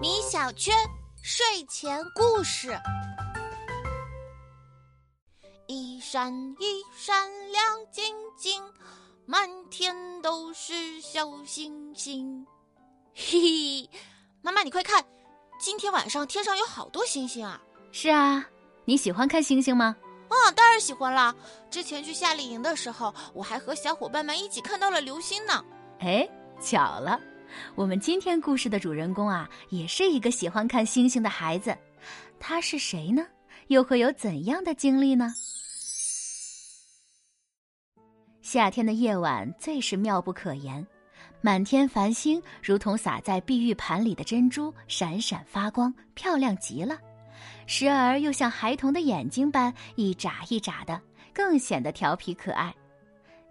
米小圈睡前故事：一闪一闪亮晶晶，满天都是小星星。嘿嘿，妈妈，你快看，今天晚上天上有好多星星啊！是啊，你喜欢看星星吗？啊，当然喜欢啦！之前去夏令营的时候，我还和小伙伴们一起看到了流星呢。哎，巧了，我们今天故事的主人公啊，也是一个喜欢看星星的孩子。他是谁呢？又会有怎样的经历呢？夏天的夜晚最是妙不可言，满天繁星如同洒在碧玉盘里的珍珠，闪闪发光，漂亮极了。时而又像孩童的眼睛般一眨一眨的，更显得调皮可爱。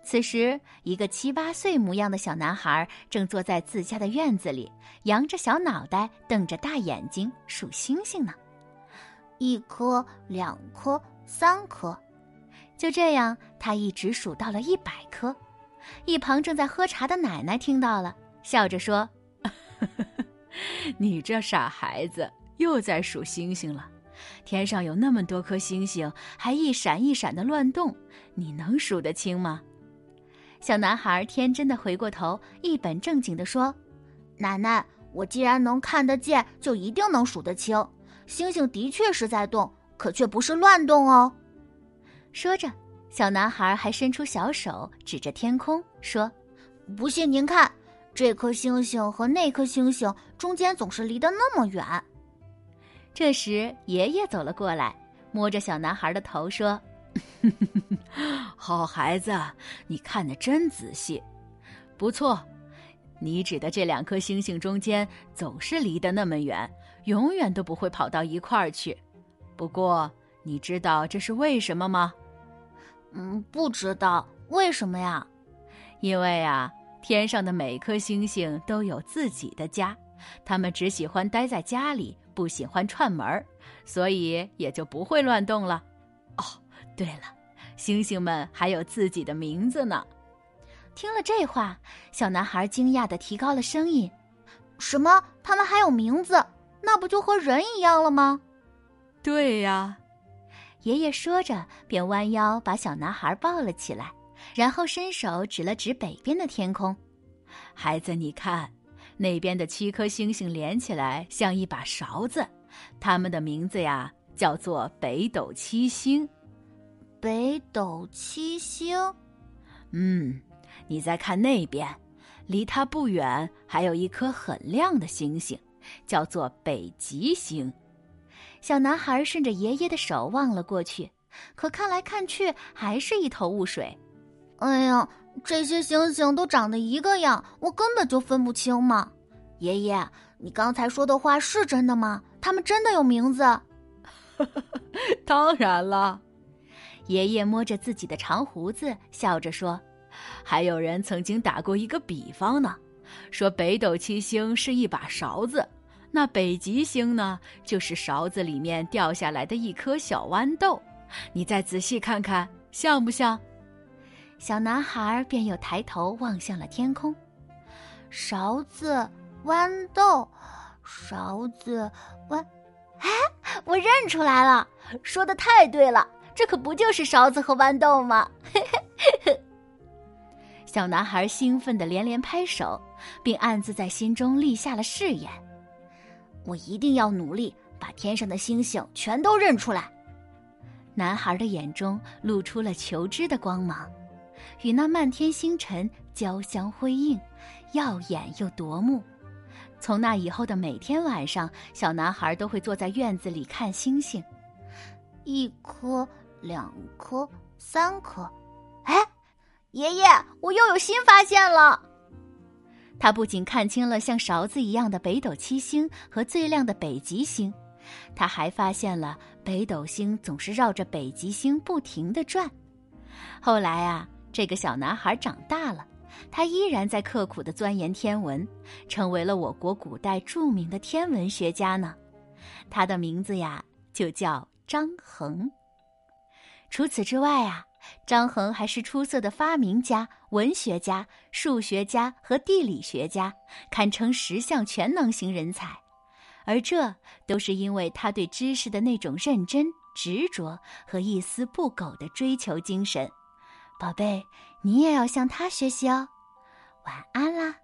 此时，一个七八岁模样的小男孩正坐在自家的院子里，扬着小脑袋，瞪着大眼睛数星星呢。一颗，两颗，三颗，就这样，他一直数到了一百颗。一旁正在喝茶的奶奶听到了，笑着说：“ 你这傻孩子，又在数星星了。”天上有那么多颗星星，还一闪一闪的乱动，你能数得清吗？小男孩天真的回过头，一本正经的说：“奶奶，我既然能看得见，就一定能数得清。星星的确是在动，可却不是乱动哦。”说着，小男孩还伸出小手指着天空说：“不信您看，这颗星星和那颗星星中间总是离得那么远。”这时，爷爷走了过来，摸着小男孩的头说：“ 好孩子，你看的真仔细，不错。你指的这两颗星星中间总是离得那么远，永远都不会跑到一块儿去。不过，你知道这是为什么吗？”“嗯，不知道。为什么呀？”“因为啊，天上的每颗星星都有自己的家，他们只喜欢待在家里。”不喜欢串门儿，所以也就不会乱动了。哦，对了，星星们还有自己的名字呢。听了这话，小男孩惊讶的提高了声音：“什么？他们还有名字？那不就和人一样了吗？”“对呀。”爷爷说着，便弯腰把小男孩抱了起来，然后伸手指了指北边的天空：“孩子，你看。”那边的七颗星星连起来像一把勺子，它们的名字呀叫做北斗七星。北斗七星，嗯，你再看那边，离它不远还有一颗很亮的星星，叫做北极星。小男孩顺着爷爷的手望了过去，可看来看去还是一头雾水。哎呀！这些星星都长得一个样，我根本就分不清嘛。爷爷，你刚才说的话是真的吗？他们真的有名字？当然了。爷爷摸着自己的长胡子，笑着说：“还有人曾经打过一个比方呢，说北斗七星是一把勺子，那北极星呢，就是勺子里面掉下来的一颗小豌豆。你再仔细看看，像不像？”小男孩便又抬头望向了天空，勺子、豌豆，勺子、豌，哎，我认出来了！说的太对了，这可不就是勺子和豌豆吗？小男孩兴奋的连连拍手，并暗自在心中立下了誓言：我一定要努力把天上的星星全都认出来。男孩的眼中露出了求知的光芒。与那漫天星辰交相辉映，耀眼又夺目。从那以后的每天晚上，小男孩都会坐在院子里看星星，一颗、两颗、三颗。哎，爷爷，我又有新发现了！他不仅看清了像勺子一样的北斗七星和最亮的北极星，他还发现了北斗星总是绕着北极星不停的转。后来啊。这个小男孩长大了，他依然在刻苦的钻研天文，成为了我国古代著名的天文学家呢。他的名字呀，就叫张衡。除此之外啊，张衡还是出色的发明家、文学家、数学家和地理学家，堪称十项全能型人才。而这都是因为他对知识的那种认真、执着和一丝不苟的追求精神。宝贝，你也要向他学习哦。晚安啦。